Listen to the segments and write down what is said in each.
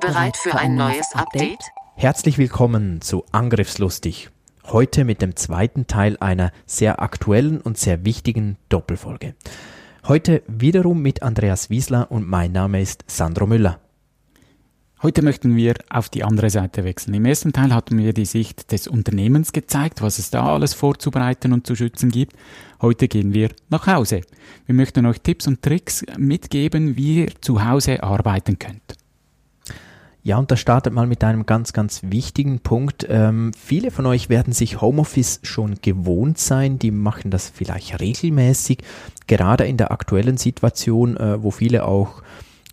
Bereit für ein neues Update? Herzlich willkommen zu Angriffslustig. Heute mit dem zweiten Teil einer sehr aktuellen und sehr wichtigen Doppelfolge. Heute wiederum mit Andreas Wiesler und mein Name ist Sandro Müller. Heute möchten wir auf die andere Seite wechseln. Im ersten Teil hatten wir die Sicht des Unternehmens gezeigt, was es da alles vorzubereiten und zu schützen gibt. Heute gehen wir nach Hause. Wir möchten euch Tipps und Tricks mitgeben, wie ihr zu Hause arbeiten könnt. Ja, und das startet mal mit einem ganz, ganz wichtigen Punkt. Ähm, viele von euch werden sich Homeoffice schon gewohnt sein. Die machen das vielleicht regelmäßig. Gerade in der aktuellen Situation, äh, wo viele auch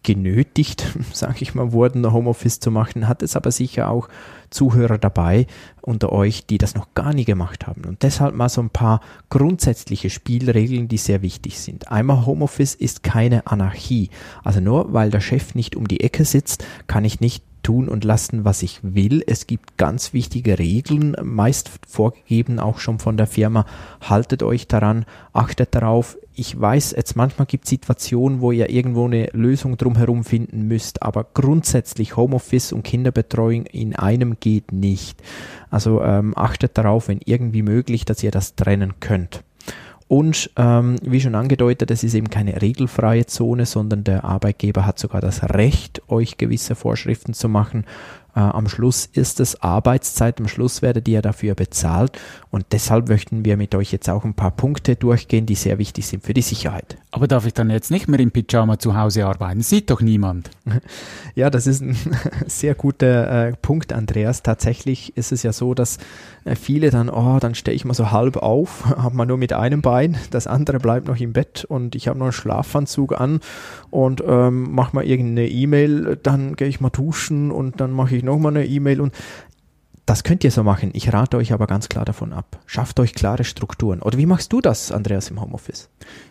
genötigt, sage ich mal, wurden, Homeoffice zu machen, hat es aber sicher auch Zuhörer dabei unter euch, die das noch gar nie gemacht haben. Und deshalb mal so ein paar grundsätzliche Spielregeln, die sehr wichtig sind. Einmal Homeoffice ist keine Anarchie. Also nur weil der Chef nicht um die Ecke sitzt, kann ich nicht tun und lassen, was ich will. Es gibt ganz wichtige Regeln, meist vorgegeben auch schon von der Firma. Haltet euch daran, achtet darauf. Ich weiß, jetzt manchmal gibt es Situationen, wo ihr irgendwo eine Lösung drumherum finden müsst, aber grundsätzlich Homeoffice und Kinderbetreuung in einem geht nicht. Also ähm, achtet darauf, wenn irgendwie möglich, dass ihr das trennen könnt. Und ähm, wie schon angedeutet, es ist eben keine regelfreie Zone, sondern der Arbeitgeber hat sogar das Recht, euch gewisse Vorschriften zu machen. Äh, am Schluss ist es Arbeitszeit, am Schluss werdet ihr dafür bezahlt und deshalb möchten wir mit euch jetzt auch ein paar Punkte durchgehen, die sehr wichtig sind für die Sicherheit. Aber darf ich dann jetzt nicht mehr im Pyjama zu Hause arbeiten? Sieht doch niemand. Ja, das ist ein sehr guter äh, Punkt, Andreas. Tatsächlich ist es ja so, dass äh, viele dann, oh, dann stehe ich mal so halb auf, habe mal nur mit einem Bein, das andere bleibt noch im Bett und ich habe noch einen Schlafanzug an und ähm, mache mal irgendeine E-Mail, dann gehe ich mal duschen und dann mache ich nochmal eine E-Mail und das könnt ihr so machen. Ich rate euch aber ganz klar davon ab. Schafft euch klare Strukturen. Oder wie machst du das, Andreas, im Homeoffice?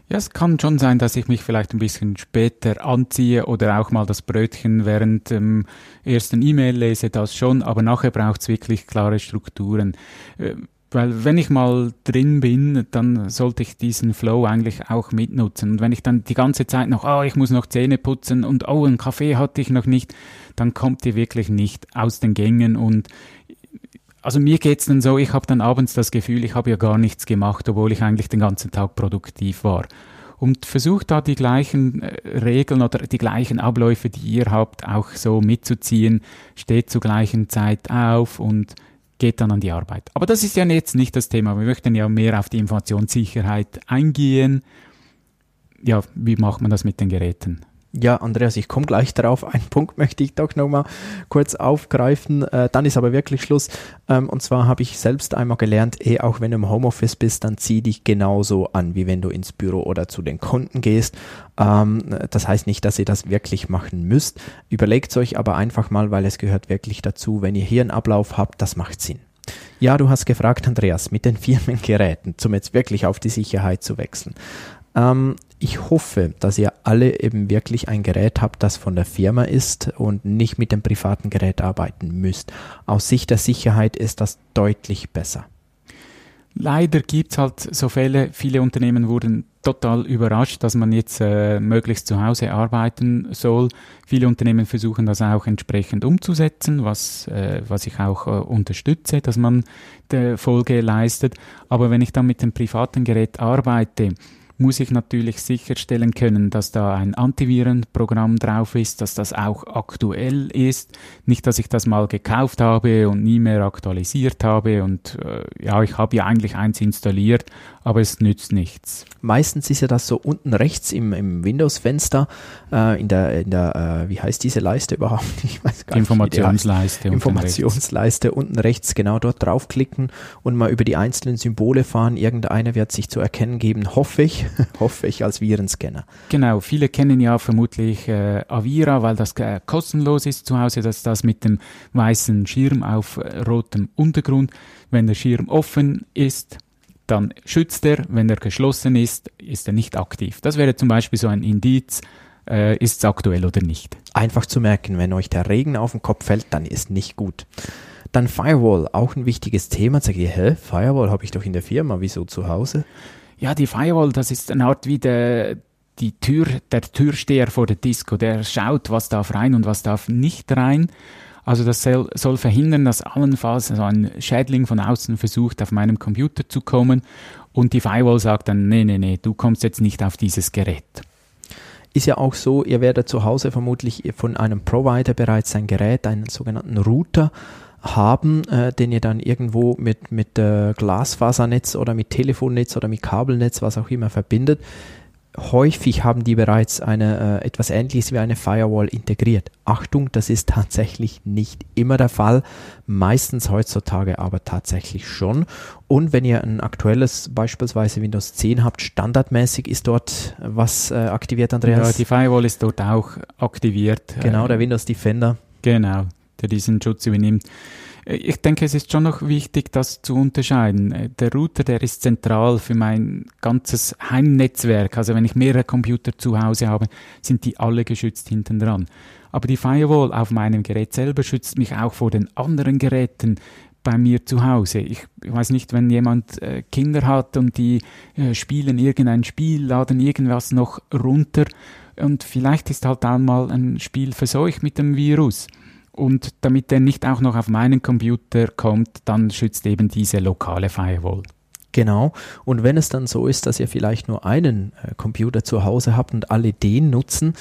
Ja, es kann schon sein, dass ich mich vielleicht ein bisschen später anziehe oder auch mal das Brötchen während dem ersten E-Mail lese, das schon, aber nachher braucht es wirklich klare Strukturen. Äh, weil wenn ich mal drin bin, dann sollte ich diesen Flow eigentlich auch mitnutzen. Und wenn ich dann die ganze Zeit noch, oh, ich muss noch Zähne putzen und oh, einen Kaffee hatte ich noch nicht, dann kommt ihr wirklich nicht aus den Gängen und also mir geht's dann so, ich habe dann abends das Gefühl, ich habe ja gar nichts gemacht, obwohl ich eigentlich den ganzen Tag produktiv war. Und versucht da die gleichen äh, Regeln oder die gleichen Abläufe, die ihr habt, auch so mitzuziehen. Steht zur gleichen Zeit auf und geht dann an die Arbeit. Aber das ist ja jetzt nicht das Thema. Wir möchten ja mehr auf die Informationssicherheit eingehen. Ja, wie macht man das mit den Geräten? Ja, Andreas, ich komme gleich darauf. Einen Punkt möchte ich doch nochmal kurz aufgreifen. Äh, dann ist aber wirklich Schluss. Ähm, und zwar habe ich selbst einmal gelernt, eh, auch wenn du im Homeoffice bist, dann zieh dich genauso an, wie wenn du ins Büro oder zu den Kunden gehst. Ähm, das heißt nicht, dass ihr das wirklich machen müsst. Überlegt euch aber einfach mal, weil es gehört wirklich dazu. Wenn ihr hier einen Ablauf habt, das macht Sinn. Ja, du hast gefragt, Andreas, mit den Firmengeräten, zum jetzt wirklich auf die Sicherheit zu wechseln. Ähm, ich hoffe, dass ihr alle eben wirklich ein Gerät habt, das von der Firma ist und nicht mit dem privaten Gerät arbeiten müsst. Aus Sicht der Sicherheit ist das deutlich besser. Leider gibt's halt so Fälle, viele Unternehmen wurden total überrascht, dass man jetzt äh, möglichst zu Hause arbeiten soll. Viele Unternehmen versuchen das auch entsprechend umzusetzen, was, äh, was ich auch äh, unterstütze, dass man der Folge leistet. Aber wenn ich dann mit dem privaten Gerät arbeite, muss ich natürlich sicherstellen können, dass da ein Antivirenprogramm drauf ist, dass das auch aktuell ist. Nicht, dass ich das mal gekauft habe und nie mehr aktualisiert habe und äh, ja, ich habe ja eigentlich eins installiert, aber es nützt nichts. Meistens ist ja das so unten rechts im, im Windows-Fenster, äh, in der, in der äh, wie heißt diese Leiste überhaupt? Ich weiß gar Informationsleiste. Nicht, Informationsleiste unten rechts, genau dort draufklicken und mal über die einzelnen Symbole fahren. Irgendeiner wird sich zu erkennen geben, hoffe ich. hoffe ich, als Virenscanner. Genau, viele kennen ja vermutlich äh, Avira, weil das äh, kostenlos ist zu Hause. Das ist das mit dem weißen Schirm auf äh, rotem Untergrund. Wenn der Schirm offen ist, dann schützt er. Wenn er geschlossen ist, ist er nicht aktiv. Das wäre zum Beispiel so ein Indiz, äh, ist es aktuell oder nicht. Einfach zu merken, wenn euch der Regen auf den Kopf fällt, dann ist nicht gut. Dann Firewall, auch ein wichtiges Thema. Sag ich, hä, Firewall habe ich doch in der Firma, wieso zu Hause? Ja, die Firewall, das ist eine Art wie der, die Tür, der Türsteher vor der Disco. Der schaut, was darf rein und was darf nicht rein. Also das soll, soll verhindern, dass allenfalls so ein Schädling von außen versucht, auf meinem Computer zu kommen und die Firewall sagt dann, nee, nee, nee, du kommst jetzt nicht auf dieses Gerät. Ist ja auch so, ihr werdet zu Hause vermutlich von einem Provider bereits ein Gerät, einen sogenannten Router haben, äh, den ihr dann irgendwo mit, mit äh, Glasfasernetz oder mit Telefonnetz oder mit Kabelnetz, was auch immer, verbindet häufig haben die bereits eine, äh, etwas ähnliches wie eine Firewall integriert. Achtung, das ist tatsächlich nicht immer der Fall, meistens heutzutage aber tatsächlich schon. Und wenn ihr ein aktuelles, beispielsweise Windows 10 habt, standardmäßig ist dort was äh, aktiviert, Andreas? Ja, die Firewall ist dort auch aktiviert. Genau, der Windows Defender. Genau, der diesen Schutz übernimmt. Ich denke, es ist schon noch wichtig, das zu unterscheiden. Der Router, der ist zentral für mein ganzes Heimnetzwerk. Also wenn ich mehrere Computer zu Hause habe, sind die alle geschützt hinten dran. Aber die Firewall auf meinem Gerät selber schützt mich auch vor den anderen Geräten bei mir zu Hause. Ich, weiß nicht, wenn jemand äh, Kinder hat und die äh, spielen irgendein Spiel, laden irgendwas noch runter und vielleicht ist halt einmal ein Spiel verseucht mit dem Virus. Und damit der nicht auch noch auf meinen Computer kommt, dann schützt eben diese lokale Firewall. Genau. Und wenn es dann so ist, dass ihr vielleicht nur einen äh, Computer zu Hause habt und alle den nutzen,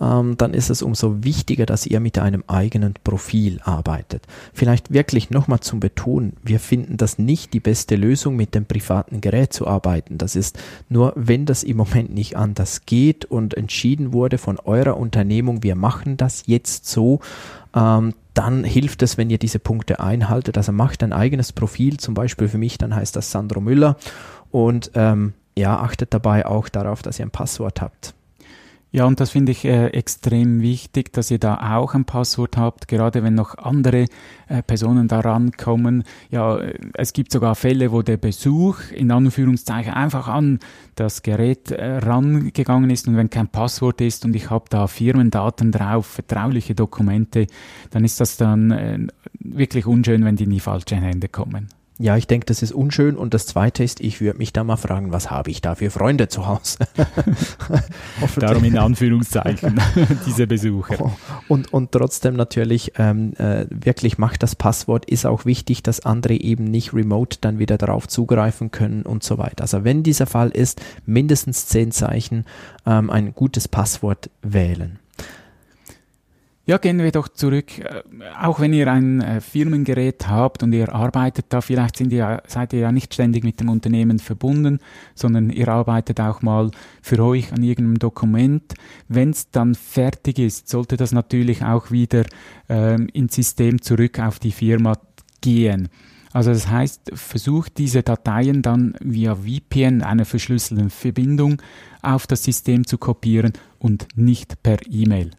ähm, dann ist es umso wichtiger, dass ihr mit einem eigenen Profil arbeitet. Vielleicht wirklich nochmal zum Betonen, wir finden das nicht die beste Lösung, mit dem privaten Gerät zu arbeiten. Das ist nur, wenn das im Moment nicht anders geht und entschieden wurde von eurer Unternehmung, wir machen das jetzt so, ähm, dann hilft es, wenn ihr diese Punkte einhaltet. Also macht ein eigenes Profil, zum Beispiel für mich, dann heißt das Sandro Müller und ähm, ja, achtet dabei auch darauf, dass ihr ein Passwort habt. Ja, und das finde ich äh, extrem wichtig, dass ihr da auch ein Passwort habt, gerade wenn noch andere äh, Personen da rankommen. Ja, äh, es gibt sogar Fälle, wo der Besuch in Anführungszeichen einfach an das Gerät äh, rangegangen ist und wenn kein Passwort ist und ich habe da Firmendaten drauf, vertrauliche Dokumente, dann ist das dann äh, wirklich unschön, wenn die in die falschen Hände kommen. Ja, ich denke, das ist unschön. Und das Zweite ist, ich würde mich da mal fragen, was habe ich da für Freunde zu Hause? Darum in Anführungszeichen, diese Besucher. Und, und trotzdem natürlich ähm, äh, wirklich macht das Passwort, ist auch wichtig, dass andere eben nicht remote dann wieder darauf zugreifen können und so weiter. Also wenn dieser Fall ist, mindestens zehn Zeichen ähm, ein gutes Passwort wählen. Ja, gehen wir doch zurück. Äh, auch wenn ihr ein äh, Firmengerät habt und ihr arbeitet da, vielleicht sind ihr, seid ihr ja nicht ständig mit dem Unternehmen verbunden, sondern ihr arbeitet auch mal für euch an irgendeinem Dokument. Wenn es dann fertig ist, sollte das natürlich auch wieder ähm, ins System zurück auf die Firma gehen. Also das heißt, versucht diese Dateien dann via VPN, einer verschlüsselten Verbindung, auf das System zu kopieren und nicht per E-Mail.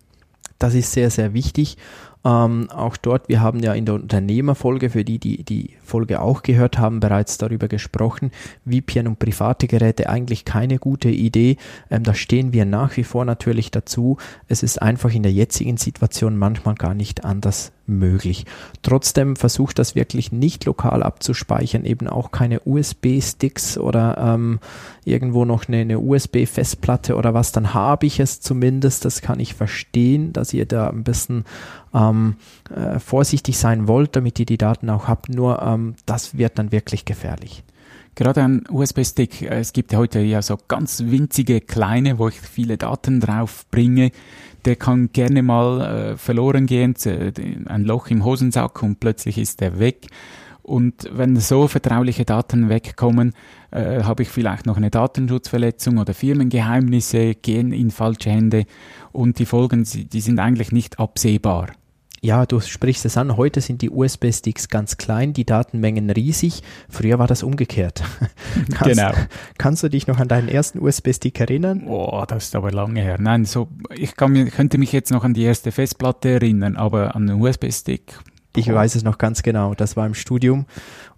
Das ist sehr, sehr wichtig. Ähm, auch dort, wir haben ja in der Unternehmerfolge, für die, die die Folge auch gehört haben, bereits darüber gesprochen, VPN und private Geräte eigentlich keine gute Idee. Ähm, da stehen wir nach wie vor natürlich dazu. Es ist einfach in der jetzigen Situation manchmal gar nicht anders möglich. Trotzdem versucht das wirklich nicht lokal abzuspeichern, eben auch keine USB-Sticks oder ähm, irgendwo noch eine, eine USB-Festplatte oder was, dann habe ich es zumindest. Das kann ich verstehen, dass ihr da ein bisschen ähm, äh, vorsichtig sein wollt, damit ihr die Daten auch habt. Nur ähm, das wird dann wirklich gefährlich. Gerade ein USB-Stick, äh, es gibt ja heute ja so ganz winzige kleine, wo ich viele Daten drauf bringe. Der kann gerne mal äh, verloren gehen, ein Loch im Hosensack und plötzlich ist der weg. Und wenn so vertrauliche Daten wegkommen, äh, habe ich vielleicht noch eine Datenschutzverletzung oder Firmengeheimnisse gehen in falsche Hände und die Folgen, die sind eigentlich nicht absehbar. Ja, du sprichst es an, heute sind die USB-Sticks ganz klein, die Datenmengen riesig. Früher war das umgekehrt. kannst, genau. Kannst du dich noch an deinen ersten USB-Stick erinnern? Boah, das ist aber lange her. Nein, so, ich kann, könnte mich jetzt noch an die erste Festplatte erinnern, aber an den USB-Stick. Ich weiß es noch ganz genau. Das war im Studium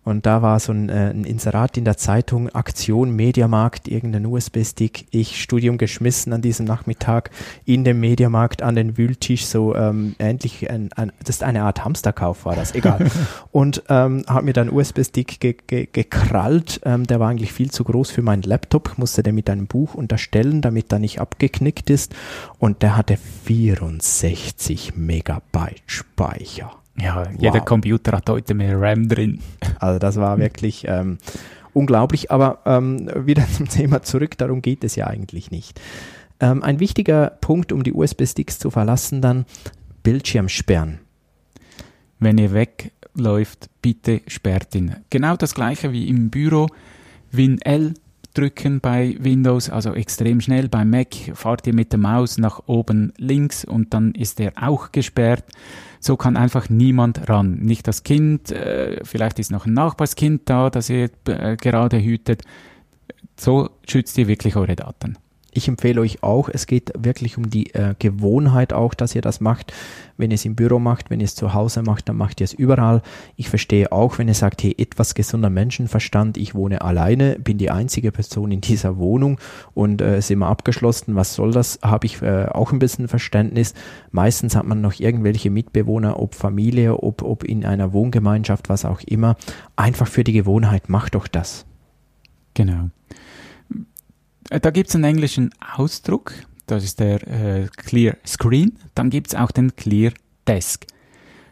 und da war so ein, äh, ein Inserat in der Zeitung, Aktion Mediamarkt, irgendein USB-Stick. Ich Studium geschmissen an diesem Nachmittag in dem Mediamarkt an den Wühltisch, so ähm, ähnlich, ein, ein, das ist eine Art Hamsterkauf war das, egal. und ähm, habe mir dann USB-Stick ge ge gekrallt. Ähm, der war eigentlich viel zu groß für meinen Laptop, musste den mit einem Buch unterstellen, damit er nicht abgeknickt ist. Und der hatte 64 Megabyte Speicher. Ja, jeder wow. Computer hat heute mehr RAM drin. Also das war wirklich ähm, unglaublich, aber ähm, wieder zum Thema zurück, darum geht es ja eigentlich nicht. Ähm, ein wichtiger Punkt, um die USB-Sticks zu verlassen, dann Bildschirm sperren. Wenn ihr wegläuft, bitte sperrt ihn. Genau das gleiche wie im Büro. Win L drücken bei Windows, also extrem schnell. Bei Mac fahrt ihr mit der Maus nach oben links und dann ist er auch gesperrt. So kann einfach niemand ran. Nicht das Kind, äh, vielleicht ist noch ein Nachbarskind da, das ihr äh, gerade hütet. So schützt ihr wirklich eure Daten ich empfehle euch auch, es geht wirklich um die äh, Gewohnheit auch, dass ihr das macht. Wenn ihr es im Büro macht, wenn ihr es zu Hause macht, dann macht ihr es überall. Ich verstehe auch, wenn ihr sagt, hey, etwas gesunder Menschenverstand, ich wohne alleine, bin die einzige Person in dieser Wohnung und äh, ist immer abgeschlossen, was soll das, habe ich äh, auch ein bisschen Verständnis. Meistens hat man noch irgendwelche Mitbewohner, ob Familie, ob, ob in einer Wohngemeinschaft, was auch immer. Einfach für die Gewohnheit, macht doch das. Genau. Äh, da gibt es einen englischen Ausdruck, das ist der äh, Clear Screen. Dann gibt es auch den Clear Desk.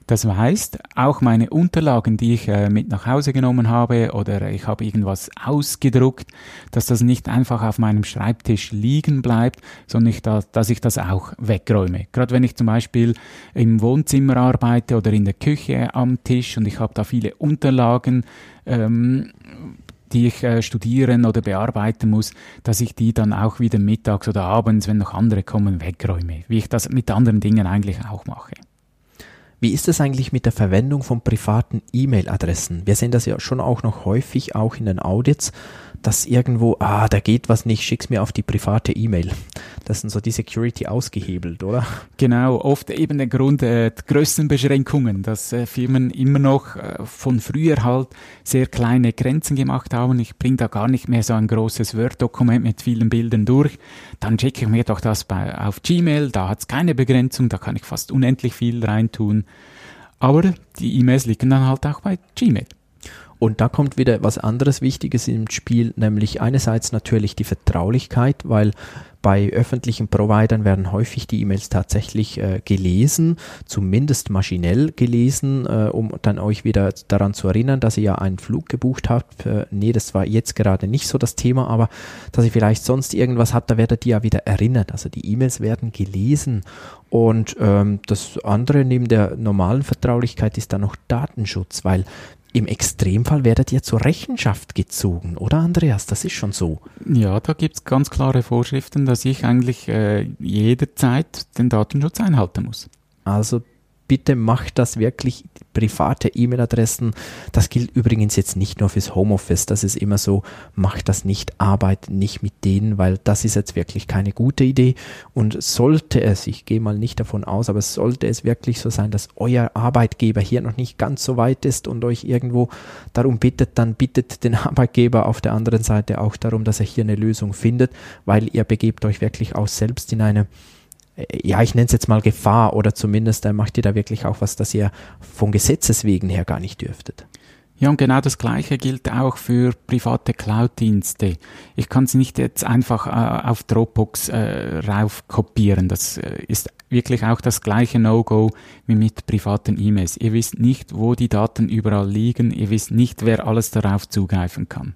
Das heißt, auch meine Unterlagen, die ich äh, mit nach Hause genommen habe oder ich habe irgendwas ausgedruckt, dass das nicht einfach auf meinem Schreibtisch liegen bleibt, sondern ich da, dass ich das auch wegräume. Gerade wenn ich zum Beispiel im Wohnzimmer arbeite oder in der Küche am Tisch und ich habe da viele Unterlagen, ähm, die ich äh, studieren oder bearbeiten muss, dass ich die dann auch wieder mittags oder abends, wenn noch andere kommen, wegräume, wie ich das mit anderen Dingen eigentlich auch mache. Wie ist es eigentlich mit der Verwendung von privaten E-Mail-Adressen? Wir sehen das ja schon auch noch häufig, auch in den Audits, dass irgendwo, ah, da geht was nicht, schick's mir auf die private E-Mail. Das sind so die Security ausgehebelt, oder? Genau, oft eben der Grund äh, Größenbeschränkungen, dass äh, Firmen immer noch äh, von früher halt sehr kleine Grenzen gemacht haben. Ich bringe da gar nicht mehr so ein großes Word-Dokument mit vielen Bildern durch. Dann checke ich mir doch das bei, auf Gmail, da hat's keine Begrenzung, da kann ich fast unendlich viel reintun. Aber die E-Mails liegen dann halt auch bei Gmail. Und da kommt wieder was anderes Wichtiges ins Spiel, nämlich einerseits natürlich die Vertraulichkeit, weil bei öffentlichen Providern werden häufig die E-Mails tatsächlich äh, gelesen, zumindest maschinell gelesen, äh, um dann euch wieder daran zu erinnern, dass ihr ja einen Flug gebucht habt. Äh, nee, das war jetzt gerade nicht so das Thema, aber dass ihr vielleicht sonst irgendwas habt, da werdet ihr ja wieder erinnert. Also die E-Mails werden gelesen. Und ähm, das andere neben der normalen Vertraulichkeit ist dann noch Datenschutz, weil im Extremfall werdet ihr zur Rechenschaft gezogen, oder Andreas? Das ist schon so. Ja, da gibt's ganz klare Vorschriften, dass ich eigentlich äh, jederzeit den Datenschutz einhalten muss. Also bitte macht das wirklich private E-Mail-Adressen. Das gilt übrigens jetzt nicht nur fürs Homeoffice. Das ist immer so, macht das nicht, arbeitet nicht mit denen, weil das ist jetzt wirklich keine gute Idee. Und sollte es, ich gehe mal nicht davon aus, aber sollte es wirklich so sein, dass euer Arbeitgeber hier noch nicht ganz so weit ist und euch irgendwo darum bittet, dann bittet den Arbeitgeber auf der anderen Seite auch darum, dass er hier eine Lösung findet, weil ihr begebt euch wirklich auch selbst in eine ja, ich nenne es jetzt mal Gefahr oder zumindest äh, macht ihr da wirklich auch was, das ihr von Gesetzes wegen her gar nicht dürftet. Ja, und genau das Gleiche gilt auch für private Cloud-Dienste. Ich kann es nicht jetzt einfach äh, auf Dropbox äh, rauf kopieren. Das äh, ist wirklich auch das gleiche No-Go wie mit privaten E-Mails. Ihr wisst nicht, wo die Daten überall liegen. Ihr wisst nicht, wer alles darauf zugreifen kann.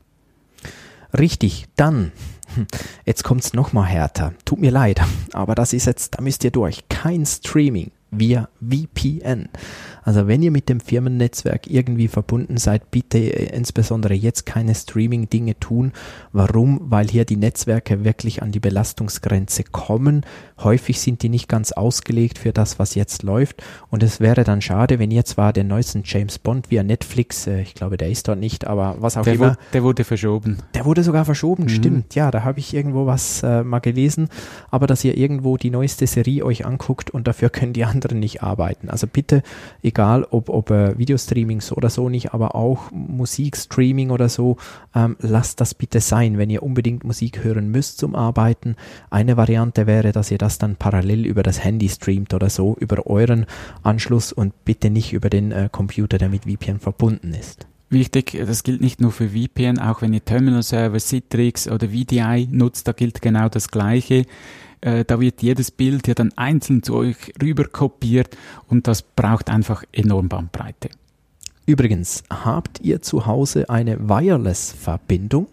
Richtig, dann Jetzt kommt's noch mal härter. Tut mir leid, aber das ist jetzt, da müsst ihr durch. Kein Streaming, via VPN. Also wenn ihr mit dem Firmennetzwerk irgendwie verbunden seid, bitte äh, insbesondere jetzt keine Streaming-Dinge tun. Warum? Weil hier die Netzwerke wirklich an die Belastungsgrenze kommen. Häufig sind die nicht ganz ausgelegt für das, was jetzt läuft. Und es wäre dann schade, wenn ihr zwar den neuesten James Bond via Netflix, äh, ich glaube, der ist dort nicht, aber was auch der immer. Wurde, der wurde verschoben. Der wurde sogar verschoben, mhm. stimmt. Ja, da habe ich irgendwo was äh, mal gelesen. Aber dass ihr irgendwo die neueste Serie euch anguckt und dafür können die anderen nicht arbeiten. Also bitte, egal ob, ob äh, Videostreaming so oder so nicht, aber auch Musikstreaming oder so, ähm, lasst das bitte sein, wenn ihr unbedingt Musik hören müsst zum Arbeiten. Eine Variante wäre, dass ihr das dann parallel über das Handy streamt oder so, über euren Anschluss und bitte nicht über den äh, Computer, der mit VPN verbunden ist. Wichtig, das gilt nicht nur für VPN, auch wenn ihr Terminal Server, Citrix oder VDI nutzt, da gilt genau das Gleiche. Äh, da wird jedes Bild ja dann einzeln zu euch rüber kopiert und das braucht einfach enorm Bandbreite. Übrigens, habt ihr zu Hause eine Wireless-Verbindung?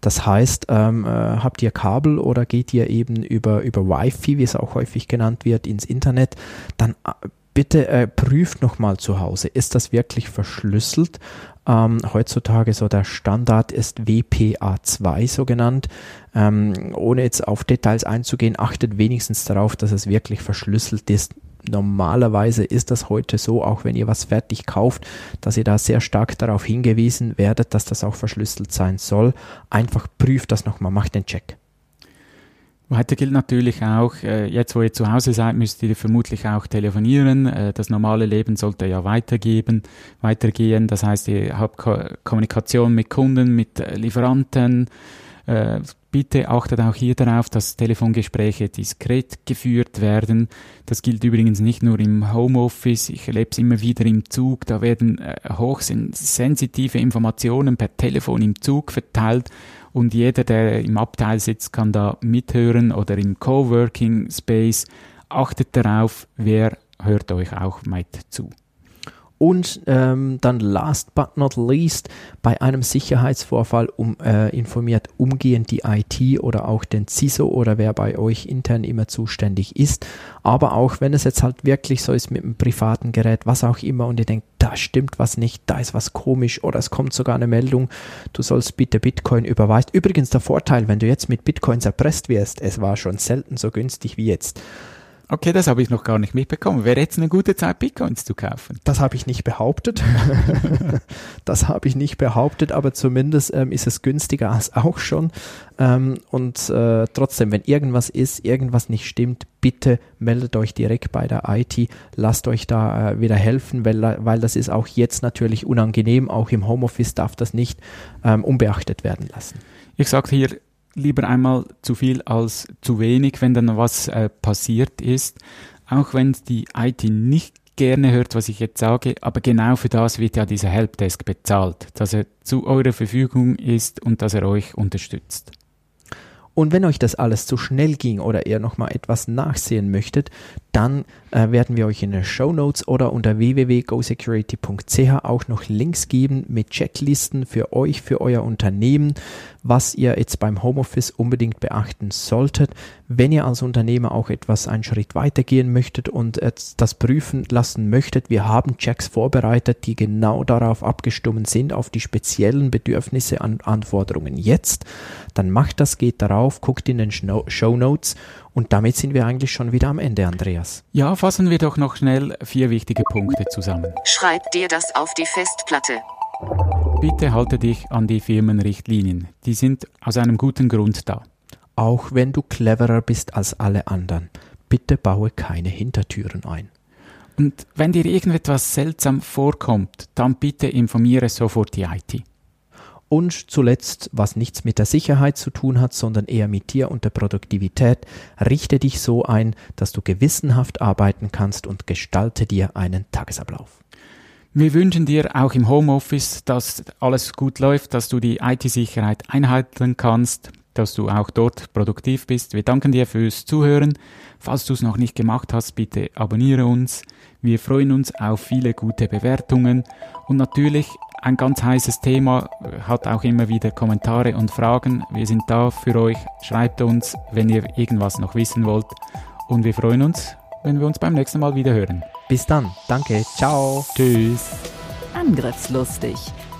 Das heißt, ähm, äh, habt ihr Kabel oder geht ihr eben über, über Wi-Fi, wie es auch häufig genannt wird, ins Internet, dann äh, bitte äh, prüft nochmal zu Hause, ist das wirklich verschlüsselt? Ähm, heutzutage so der Standard ist WPA2 so genannt. Ähm, ohne jetzt auf Details einzugehen, achtet wenigstens darauf, dass es wirklich verschlüsselt ist. Normalerweise ist das heute so, auch wenn ihr was fertig kauft, dass ihr da sehr stark darauf hingewiesen werdet, dass das auch verschlüsselt sein soll. Einfach prüft das nochmal, macht den Check. Weiter gilt natürlich auch, äh, jetzt wo ihr zu Hause seid, müsst ihr vermutlich auch telefonieren. Äh, das normale Leben sollte ja weitergeben, weitergehen. Das heißt, ihr habt Ko Kommunikation mit Kunden, mit äh, Lieferanten. Bitte achtet auch hier darauf, dass Telefongespräche diskret geführt werden. Das gilt übrigens nicht nur im Homeoffice. Ich erlebe es immer wieder im Zug. Da werden hochsensitive Informationen per Telefon im Zug verteilt und jeder, der im Abteil sitzt, kann da mithören oder im Coworking Space. Achtet darauf, wer hört euch auch mit zu. Und ähm, dann last but not least, bei einem Sicherheitsvorfall um, äh, informiert umgehend die IT oder auch den CISO oder wer bei euch intern immer zuständig ist. Aber auch wenn es jetzt halt wirklich so ist mit einem privaten Gerät, was auch immer, und ihr denkt, da stimmt was nicht, da ist was komisch oder es kommt sogar eine Meldung, du sollst bitte Bitcoin überweisen. Übrigens der Vorteil, wenn du jetzt mit Bitcoins erpresst wirst, es war schon selten so günstig wie jetzt. Okay, das habe ich noch gar nicht mitbekommen. Wäre jetzt eine gute Zeit, Bitcoins zu kaufen? Das habe ich nicht behauptet. das habe ich nicht behauptet, aber zumindest ähm, ist es günstiger als auch schon. Ähm, und äh, trotzdem, wenn irgendwas ist, irgendwas nicht stimmt, bitte meldet euch direkt bei der IT, lasst euch da äh, wieder helfen, weil, weil das ist auch jetzt natürlich unangenehm. Auch im Homeoffice darf das nicht ähm, unbeachtet werden lassen. Ich sage hier lieber einmal zu viel als zu wenig, wenn dann was äh, passiert ist. Auch wenn die IT nicht gerne hört, was ich jetzt sage, aber genau für das wird ja dieser Helpdesk bezahlt, dass er zu eurer Verfügung ist und dass er euch unterstützt. Und wenn euch das alles zu schnell ging oder ihr nochmal etwas nachsehen möchtet, dann äh, werden wir euch in den Show Notes oder unter www.gosecurity.ch auch noch Links geben mit Checklisten für euch, für euer Unternehmen, was ihr jetzt beim Homeoffice unbedingt beachten solltet. Wenn ihr als Unternehmer auch etwas einen Schritt weitergehen möchtet und das prüfen lassen möchtet, wir haben Checks vorbereitet, die genau darauf abgestimmt sind, auf die speziellen Bedürfnisse an Anforderungen jetzt, dann macht das, geht darauf, guckt in den Show Notes und damit sind wir eigentlich schon wieder am Ende, Andreas. Ja, fassen wir doch noch schnell vier wichtige Punkte zusammen. Schreib dir das auf die Festplatte. Bitte halte dich an die Firmenrichtlinien. Die sind aus einem guten Grund da. Auch wenn du cleverer bist als alle anderen, bitte baue keine Hintertüren ein. Und wenn dir irgendetwas seltsam vorkommt, dann bitte informiere sofort die IT. Und zuletzt, was nichts mit der Sicherheit zu tun hat, sondern eher mit dir und der Produktivität, richte dich so ein, dass du gewissenhaft arbeiten kannst und gestalte dir einen Tagesablauf. Wir wünschen dir auch im Homeoffice, dass alles gut läuft, dass du die IT-Sicherheit einhalten kannst, dass du auch dort produktiv bist. Wir danken dir fürs Zuhören. Falls du es noch nicht gemacht hast, bitte abonniere uns. Wir freuen uns auf viele gute Bewertungen und natürlich ein ganz heißes Thema, hat auch immer wieder Kommentare und Fragen. Wir sind da für euch. Schreibt uns, wenn ihr irgendwas noch wissen wollt. Und wir freuen uns, wenn wir uns beim nächsten Mal wieder hören. Bis dann. Danke. Ciao. Tschüss. Angriffslustig.